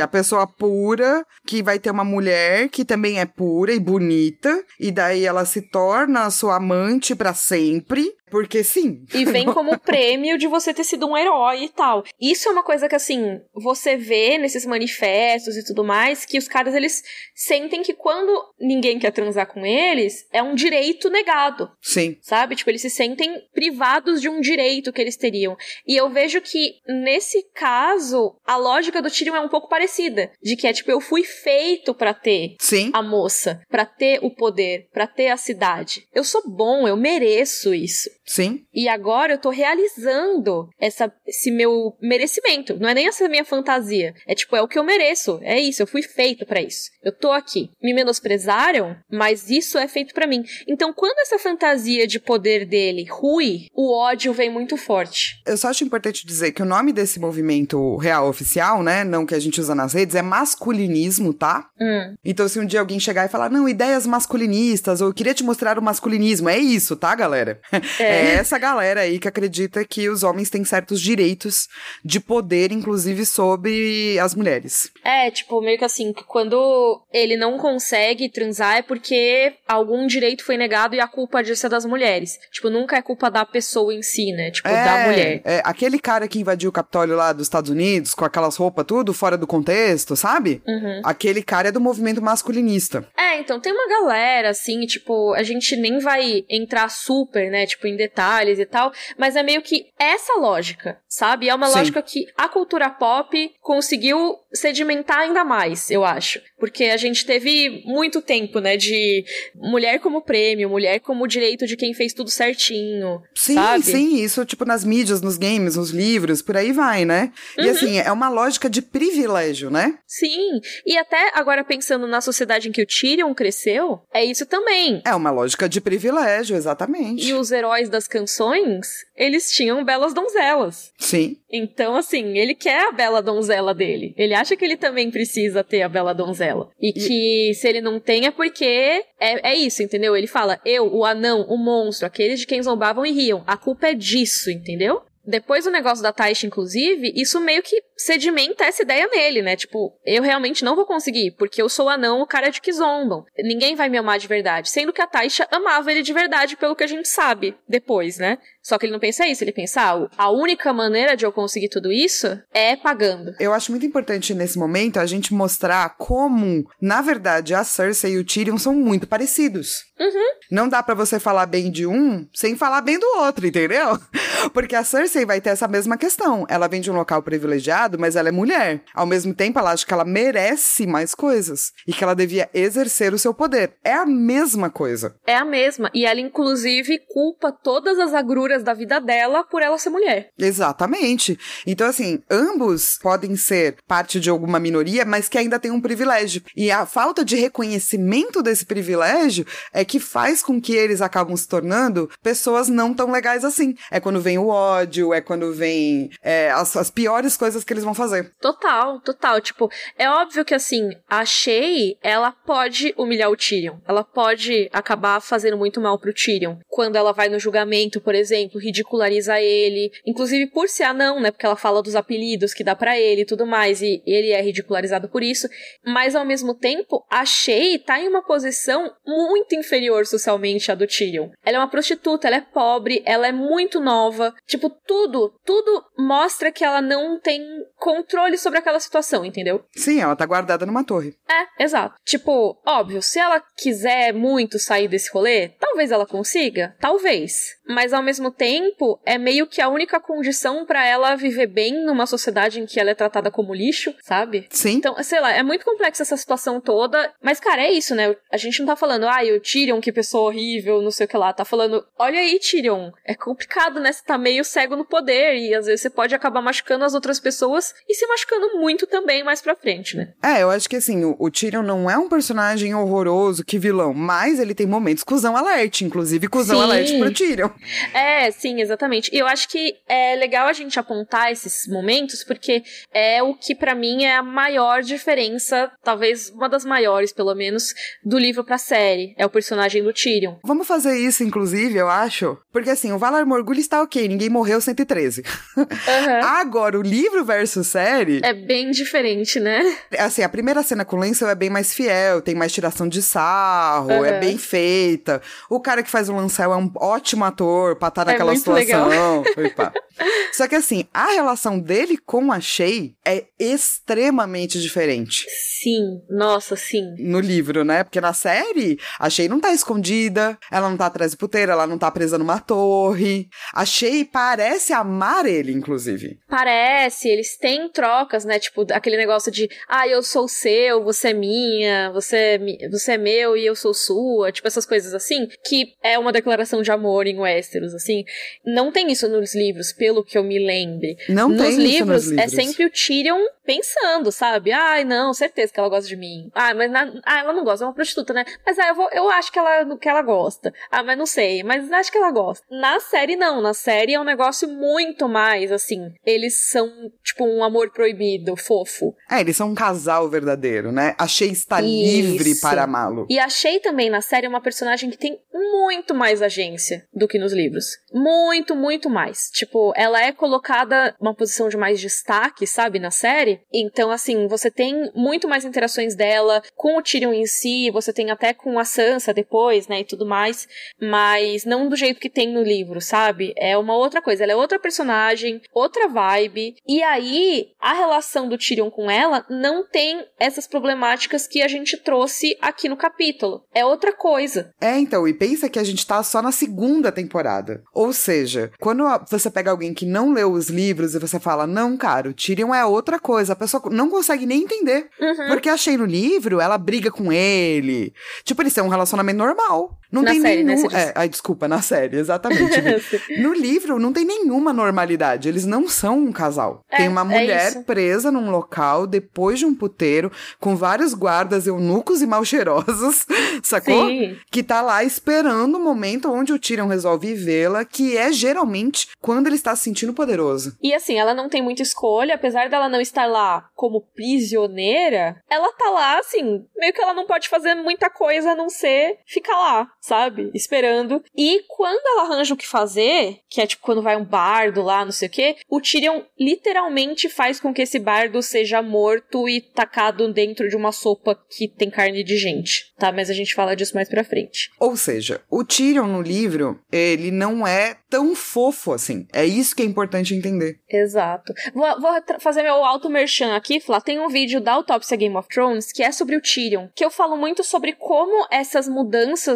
A pessoa pura que vai ter uma mulher que também é pura e bonita, e daí ela se torna sua amante para sempre. Porque sim. E vem como prêmio de você ter sido um herói e tal. Isso é uma coisa que, assim, você vê nesses manifestos e tudo mais, que os caras, eles sentem que quando ninguém quer transar com eles, é um direito negado. Sim. Sabe? Tipo, eles se sentem privados de um direito que eles teriam. E eu vejo que, nesse caso, a lógica do Tyrion é um pouco parecida. De que é, tipo, eu fui feito para ter Sim. a moça, para ter o poder, para ter a cidade. Eu sou bom, eu mereço isso. Sim. E agora eu tô realizando essa, esse meu merecimento. Não é nem essa minha fantasia. É tipo, é o que eu mereço. É isso, eu fui feito para isso. Eu tô aqui. Me menosprezaram, mas isso é feito para mim. Então, quando essa fantasia de poder dele rui, o ódio vem muito forte. Eu só acho importante dizer que o nome desse movimento real oficial, né, não que a gente usa nas redes, é masculinismo, tá? Hum. Então, se um dia alguém chegar e falar, não, ideias masculinistas, ou eu queria te mostrar o masculinismo, é isso, tá, galera? É. É essa galera aí que acredita que os homens têm certos direitos de poder, inclusive sobre as mulheres. É, tipo, meio que assim, que quando ele não consegue transar é porque algum direito foi negado e a culpa disso é das mulheres. Tipo, nunca é culpa da pessoa em si, né? Tipo, da mulher. É, aquele cara que invadiu o Capitólio lá dos Estados Unidos, com aquelas roupas tudo fora do contexto, sabe? Uhum. Aquele cara é do movimento masculinista. É, então tem uma galera, assim, tipo, a gente nem vai entrar super, né, tipo, em detalhes e tal, mas é meio que essa lógica, sabe? É uma Sim. lógica que a cultura pop conseguiu sedimentar ainda mais, eu acho. Porque a gente teve muito tempo, né, de mulher como prêmio, mulher como direito de quem fez tudo certinho, Sim, sabe? sim, isso, tipo, nas mídias, nos games, nos livros, por aí vai, né? E Uhum. assim, é uma lógica de privilégio, né? Sim, e até agora pensando na sociedade em que o Tyrion cresceu, é isso também. É uma lógica de privilégio, exatamente. E os heróis das canções, eles tinham belas donzelas. Sim, Então, assim, ele quer a bela donzela dele. Ele acha que ele também precisa ter a bela donzela. E, que se ele não tem é porque é, é isso, entendeu? Ele fala, eu, o anão, o monstro, aqueles de quem zombavam e riam. A culpa é disso, entendeu? Depois do negócio da Taisha, inclusive, isso meio que sedimenta essa ideia nele, né? Tipo, eu realmente não vou conseguir, porque eu sou anão, o cara de que zombam. Ninguém vai me amar de verdade. Sendo que a Taisha amava ele de verdade, pelo que a gente sabe depois, né? Só que ele não pensa isso, ele pensa, ah, a única maneira de eu conseguir tudo isso é pagando. eu acho muito importante nesse momento a gente mostrar como, na verdade, a Cersei e o Tyrion são muito parecidos. Uhum. Não dá pra você falar bem de um sem falar bem do outro, entendeu? Porque a Cersei vai ter essa mesma questão. Ela vem de um local privilegiado, mas ela é mulher. Ao mesmo tempo, ela acha que ela merece mais coisas e que ela devia exercer o seu poder. É a mesma coisa. É a mesma. E ela, inclusive, culpa todas as agruras da vida dela por ela ser mulher. Exatamente. Então, assim, ambos podem ser parte de alguma minoria, mas que ainda tem um privilégio. E a falta de reconhecimento desse privilégio é que faz com que eles acabam se tornando pessoas não tão legais assim. É quando vem o ódio, é quando vem é, as, as piores coisas que eles vão fazer. Total, total. Tipo, é óbvio que assim, a Shay, ela pode humilhar o Tyrion. Ela pode acabar fazendo muito mal pro Tyrion. Quando ela vai no julgamento, por exemplo, ridiculariza ele. Inclusive por ser anão, né? Porque ela fala dos apelidos que dá pra ele e tudo mais. E ele é ridicularizado por isso. Mas ao mesmo tempo, a Shay tá em uma posição muito inferior socialmente à do Tyrion. Ela é uma prostituta, ela é pobre, ela é muito nova. Tipo, tudo, tudo mostra que ela não tem controle sobre aquela situação, entendeu? Sim, ela tá guardada numa torre. É, exato. Tipo, óbvio, se ela quiser muito sair desse rolê, talvez ela consiga, talvez. Mas ao mesmo tempo, é meio que a única condição pra ela viver bem numa sociedade em que ela é tratada como lixo, sabe? Sim. Então, sei lá, é muito complexa essa situação toda. Mas, cara, é isso, né? A gente não tá falando, ai, o Tyrion, que pessoa horrível, não sei o que lá. Tá falando, olha aí, Tyrion. É complicado, né? Você tá meio cego no poder. E às vezes você pode acabar machucando as outras pessoas e se machucando muito também mais pra frente, né? É, eu acho que assim, o, o Tyrion não é um personagem horroroso, que vilão, mas ele tem momentos cuzão alerte, inclusive cuzão Sim. alerte pro Tyrion. É, sim, exatamente. E eu acho que é legal a gente apontar esses momentos, porque é o que pra mim é a maior diferença, talvez uma das maiores, pelo menos, do livro pra série. É o personagem do Tyrion. Vamos fazer isso, inclusive, eu acho. Porque assim, o Valar Morgulho está ok, ninguém morreu 113. Uhum. Agora, o livro versus série. É bem diferente, né? Assim, a primeira cena com o Lancel é bem mais fiel, tem mais tiração de sarro, uhum. é bem feita. O cara que faz o Lancel é um ótimo ator pra estar é naquela é situação. Só que assim, a relação dele com a Shay é extremamente diferente. Sim, nossa, sim. No livro, né? Porque na série, a Shay não tá escondida, ela não tá atrás do puteiro, ela não tá presa numa torre. A Shay parece amar ele, inclusive. Parece, eles têm trocas, né? Tipo, aquele negócio de, ah, eu sou seu, você é minha, você é, você é meu e eu sou sua. Tipo, essas coisas assim, que é uma declaração de amor em Westeros, assim. Não tem isso nos livros, pelo que eu me lembre. Não nos tem livros, isso nos livros. É sempre o Tyrion pensando, sabe? Ai, não, certeza que ela gosta de mim. Ah, mas na... ah, ela não gosta, é uma prostituta, né? Mas ah, eu, vou, eu acho que ela, que ela gosta. Ah, mas não sei, mas acho que ela gosta. Na série, não. Na série é um negócio muito mais, assim. Eles são, tipo, um amor proibido, fofo. É, eles são um casal verdadeiro, né? A Shay está Isso. livre para amá-lo. E a Shay também, na série, é uma personagem que tem muito mais agência do que nos livros. Muito, muito mais. Tipo, ela é colocada numa posição de mais destaque, sabe, na série. Então, assim, você tem muito mais interações dela com o Tyrion em si, você tem até com a Sansa depois, né, e tudo mais, mas não do jeito que tem no livro, sabe? É uma outra coisa, ela é outra personagem, outra vibe, e aí a relação do Tyrion com ela não tem essas problemáticas que a gente trouxe aqui no capítulo. É outra coisa. É, então, e pensa que a gente tá só na segunda temporada. Ou seja, quando você pega alguém que não leu os livros e você fala, não, cara, o Tyrion é outra coisa, a pessoa não consegue nem entender. Uhum. Porque achei no livro, ela briga com ele. Tipo, eles têm um relacionamento normal. Não na tem série, nenhum. Né, é, ai, desculpa, na série, exatamente. no livro, não tem nenhuma normalidade. Eles não são um casal. É, tem uma é mulher é presa num local, depois de um puteiro, com vários guardas eunucos e mal cheirosos, sacou? Sim. Que tá lá esperando o momento onde o Tyrion resolve vê-la, que é geralmente quando ele está se sentindo poderoso. E assim, ela não tem muita escolha, apesar dela não estar lá como prisioneira, ela tá lá, assim, meio que ela não pode fazer muita coisa a não ser ficar lá sabe? Esperando. E quando ela arranja o que fazer, que é tipo quando vai um bardo lá, não sei o quê, o Tyrion literalmente faz com que esse bardo seja morto e tacado dentro de uma sopa que tem carne de gente, tá? Mas a gente fala disso mais pra frente. Ou seja, o Tyrion no livro, ele não é tão fofo assim. É isso que é importante entender. Exato. Vou, vou fazer meu auto merchan aqui, Flá. Tem um vídeo da Autópsia Game of Thrones que é sobre o Tyrion, que eu falo muito sobre como essas mudanças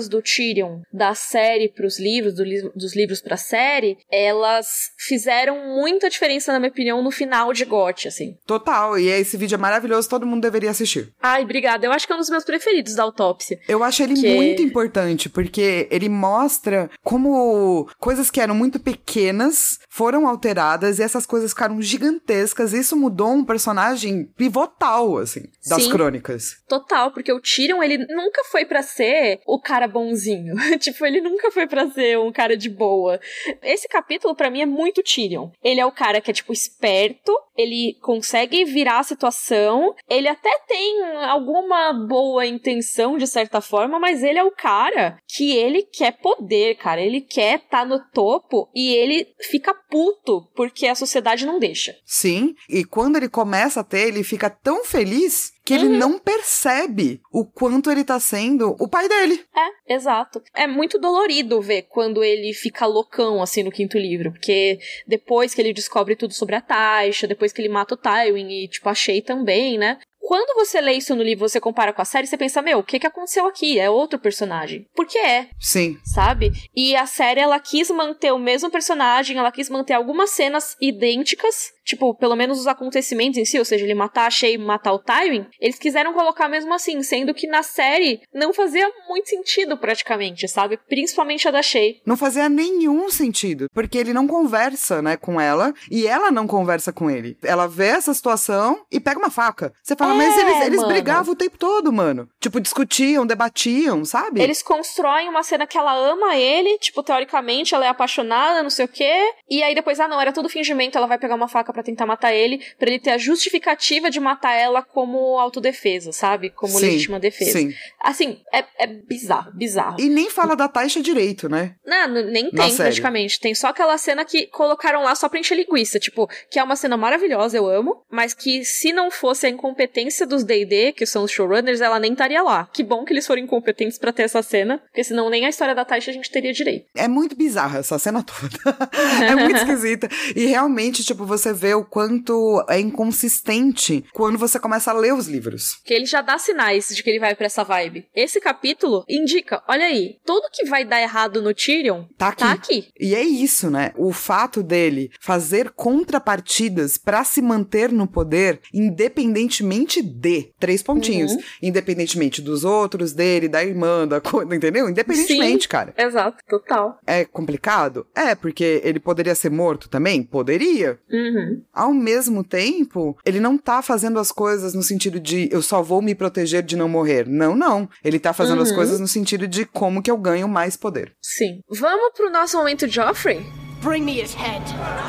do Tyrion da série para os livros, do li dos livros para a série, elas fizeram muita diferença, na minha opinião, no final de GOT, assim. Total, e esse vídeo é maravilhoso, todo mundo deveria assistir. Ai, obrigada. Eu acho que é um dos meus preferidos da autópsia. Eu acho ele que... muito importante, porque ele mostra como coisas que eram muito pequenas foram alteradas e essas coisas ficaram gigantescas. E isso mudou um personagem pivotal, assim, das Sim, crônicas. Total, porque o Tyrion, ele nunca foi para ser o cara bonzinho tipo, ele nunca foi para ser um cara de boa. Esse capítulo para mim é muito Tyrion. Ele é o cara que é tipo esperto, ele consegue virar a situação, ele até tem alguma boa intenção de certa forma, mas ele é o cara que ele quer poder, cara. Ele quer estar tá no topo e ele fica puto porque a sociedade não deixa. Sim, e quando ele começa a ter, ele fica tão feliz que ele uhum. não percebe o quanto ele tá sendo o pai dele. É, exato. É muito dolorido ver quando ele fica loucão assim no quinto livro, porque depois que ele descobre tudo sobre a Taisha, depois que ele mata o Tywin e tipo achei também, né? Quando você lê isso no livro, você compara com a série, você pensa, meu, o que que aconteceu aqui? É outro personagem. Porque é. Sim. Sabe? E a série, ela quis manter o mesmo personagem, ela quis manter algumas cenas idênticas, tipo, pelo menos os acontecimentos em si, ou seja, ele matar a Shay e matar o Tywin, eles quiseram colocar mesmo assim, sendo que na série não fazia muito sentido praticamente, sabe? Principalmente a da Shay. Não fazia nenhum sentido, porque ele não conversa, né, com ela, e ela não conversa com ele. Ela vê essa situação e pega uma faca. Você fala, mas eles, eles mano. brigavam o tempo todo, mano. Tipo, discutiam, debatiam, sabe? Eles constroem uma cena que ela ama ele, tipo, teoricamente ela é apaixonada, não sei o quê. E aí depois, ah, não, era tudo fingimento, ela vai pegar uma faca pra tentar matar ele, pra ele ter a justificativa de matar ela como autodefesa, sabe? Como Sim, legítima defesa. Sim. Assim, é, é bizarro, bizarro. E nem fala da Taisha direito, né? Não, nem Na tem, série. praticamente. Tem só aquela cena que colocaram lá só pra encher linguiça. Tipo, que é uma cena maravilhosa, eu amo. Mas que se não fosse a incompetência dos D&D, que são os showrunners, ela nem estaria lá. Que bom que eles foram incompetentes pra ter essa cena. Porque senão nem a história da Taisha a gente teria direito. É muito bizarra essa cena toda. é muito esquisita. E realmente, tipo, você vê o quanto é inconsistente quando você começa a ler os livros. Porque ele já dá sinais de que ele vai pra essa vibe. Esse capítulo indica, olha aí, tudo que vai dar errado no Tyrion Tá aqui. tá aqui. E é isso, né? O fato dele fazer contrapartidas pra se manter no poder, independentemente de três pontinhos, Uhum. independentemente dos outros, dele, da irmã, da coisa, entendeu? Independentemente, Sim. cara. Exato, total. É complicado? É, porque ele poderia ser morto também? Poderia. Uhum. Ao mesmo tempo, ele não tá fazendo as coisas no sentido de eu só vou me proteger de não morrer. Não, não. Ele tá fazendo as Uhum. coisas no sentido de como que eu ganho mais poder. Sim. Vamos pro nosso momento Joffrey? Bring me his head.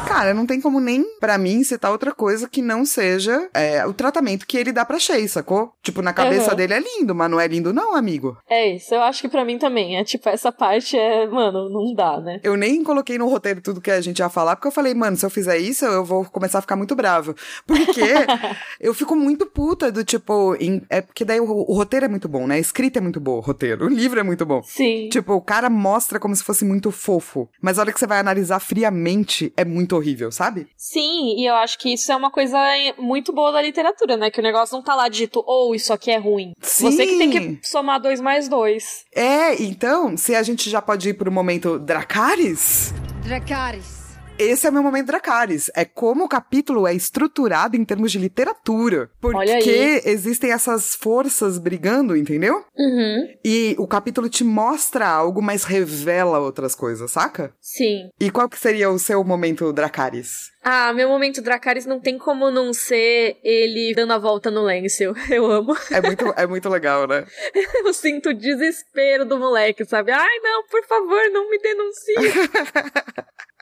Cara, não tem como nem, pra mim, citar outra coisa que não seja é, o tratamento que ele dá pra Shay, sacou? Tipo, na cabeça Uhum. dele é lindo, mas não é lindo não, amigo. É isso, eu acho que pra mim também. É tipo, essa parte é, mano, não dá, né? Eu nem coloquei no roteiro tudo que a gente ia falar, porque eu falei, mano, se eu fizer isso, eu vou começar a ficar muito brava. Porque eu fico muito puta do tipo. em- é porque daí o, o roteiro é muito bom, né? A escrita é muito boa, o roteiro. O livro é muito bom. Sim. Tipo, o cara mostra como se fosse muito fofo. Mas a hora que você vai analisar friamente, é muito horrível, sabe? Sim, e eu acho que isso é uma coisa muito boa da literatura, né? Que o negócio não tá lá dito, ou isso aqui é ruim. Você que tem Sim. que somar dois mais dois. É, então, se a gente já pode ir pro momento Dracarys. Dracarys. Esse é o meu momento Dracarys. É como o capítulo é estruturado em termos de literatura. Porque existem essas forças brigando, entendeu? Uhum. E o capítulo te mostra algo, mas revela outras coisas, saca? Sim. E qual que seria o seu momento Dracarys? Ah, meu momento Dracarys não tem como não ser ele dando a volta no Lancel. Eu amo. É muito, é muito legal, né? Eu sinto o desespero do moleque, sabe? Ai, não, por favor, não me denuncie.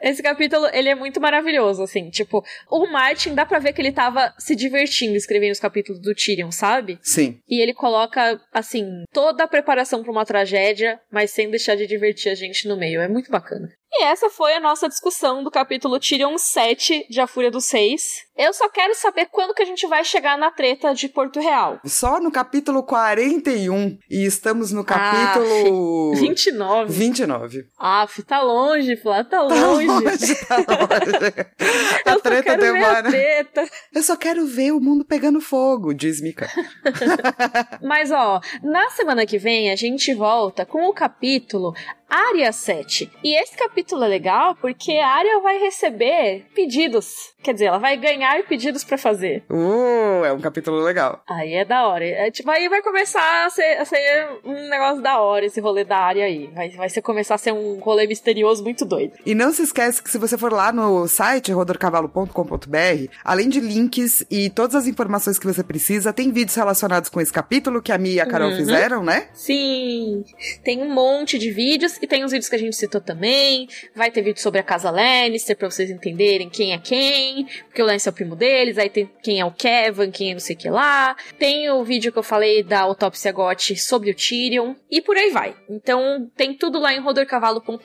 Esse capítulo, ele é muito maravilhoso, assim. Tipo, o Martin, dá pra ver que ele tava se divertindo escrevendo os capítulos do Tyrion, sabe? Sim. E ele coloca, assim, toda a preparação pra uma tragédia, mas sem deixar de divertir a gente no meio. É muito bacana. E essa foi a nossa discussão do capítulo Tyrion 7 de A Fúria dos Seis. Eu só quero saber quando que a gente vai chegar na treta de Porto Real. Só no capítulo 41. E estamos no capítulo. 29. 29. Aff, tá longe, Flá, tá Tá longe. longe, tá longe. A Eu treta quero ver a demora. treta. Eu só quero ver o mundo pegando fogo, diz Mika. Mas ó, na semana que vem a gente volta com o capítulo Área 7. E esse capítulo é legal porque a Área vai receber pedidos. Quer dizer, ela vai ganhar pedidos pra fazer. Uh, é um capítulo legal. Aí é da hora. É, tipo, aí vai começar a ser, a ser um negócio da hora esse rolê da área aí. Vai, vai ser, começar a ser um rolê misterioso muito doido. E não se esquece que se você for lá no site rodorcavalo.com.br, além de links e todas as informações que você precisa, tem vídeos relacionados com esse capítulo que a Mia e a Carol Uhum. fizeram, né? Sim, tem um monte de vídeos e tem os vídeos que a gente citou também. Vai ter vídeo sobre a casa Lannister pra vocês entenderem quem é quem, porque o Lance é o primo deles. Aí tem quem é o Kevin, quem é não sei o que lá. Tem o vídeo que eu falei da autópsia Got sobre o Tyrion e por aí vai. Então tem tudo lá em rodorcavalo.com.br.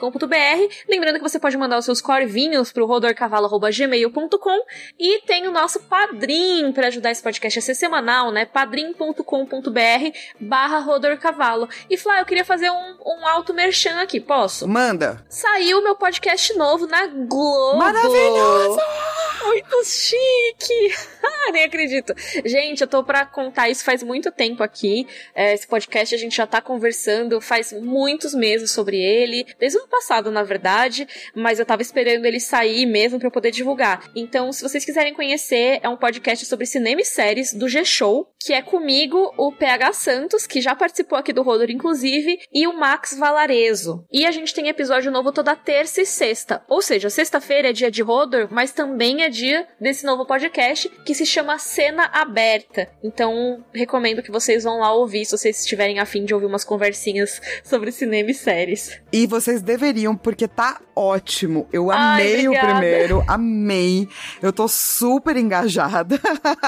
Lembrando que você pode mandar os seus corvinhos pro rodorcavalo@gmail.com e tem o nosso padrim para ajudar esse podcast a ser semanal, né? padrim.com.br barra rodorcavalo. E Flá, eu queria fazer um, um alto merchan aqui, posso? Manda. Saiu meu podcast novo na Globo. Maravilhoso! Muito chique! Ah, nem acredito. Gente, eu tô pra contar isso faz muito tempo aqui. É, esse podcast a gente já tá conversando faz muitos meses sobre ele. Desde o ano passado, na verdade. Mas eu tava esperando ele sair mesmo pra eu poder divulgar. Então, se vocês quiserem conhecer, é um podcast sobre cinema e séries do G-Show. Que é comigo, o PH Santos, que já participou aqui do Rodor, inclusive, e o Max Valarezo. E a gente tem episódio novo toda terça e sexta. Ou seja, sexta-feira é dia de Rodor, mas também é dia desse novo podcast que se chama Cena Aberta. Então, recomendo que vocês vão lá ouvir se vocês estiverem afim de ouvir umas conversinhas sobre cinema e séries. E vocês deveriam, porque tá ótimo. Eu Ai, amei o obrigada. primeiro, amei. Eu tô super engajada.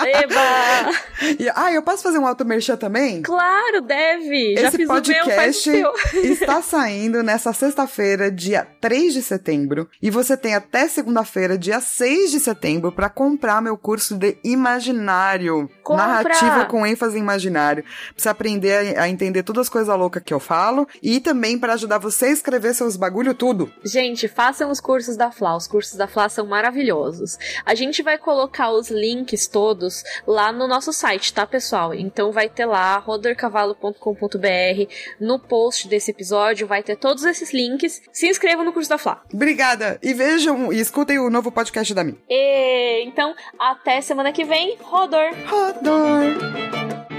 Eba! E, ah, eu posso fazer um auto também? claro, deve! Já Esse fiz o meu, faz podcast o está saindo nessa sexta-feira, dia 3 de setembro, e você tem até segunda-feira, dia 6 de setembro, para comprar meu curso de imaginário. Compra! Narrativa com ênfase em imaginário. Pra você aprender a, a entender todas as coisas loucas que eu falo e também para ajudar você a escrever seus bagulho tudo. Gente, façam os cursos da Fla. Os cursos da Fla são maravilhosos. A gente vai colocar os links todos lá no nosso site, tá, pessoal? Então vai ter lá rodorcavalo.com.br no post desse episódio, vai ter todos esses links. Se inscrevam no curso da Fla. Obrigada! E vejam e escutem o novo podcast da mim. E então, até semana que vem, Rodor! Rodor!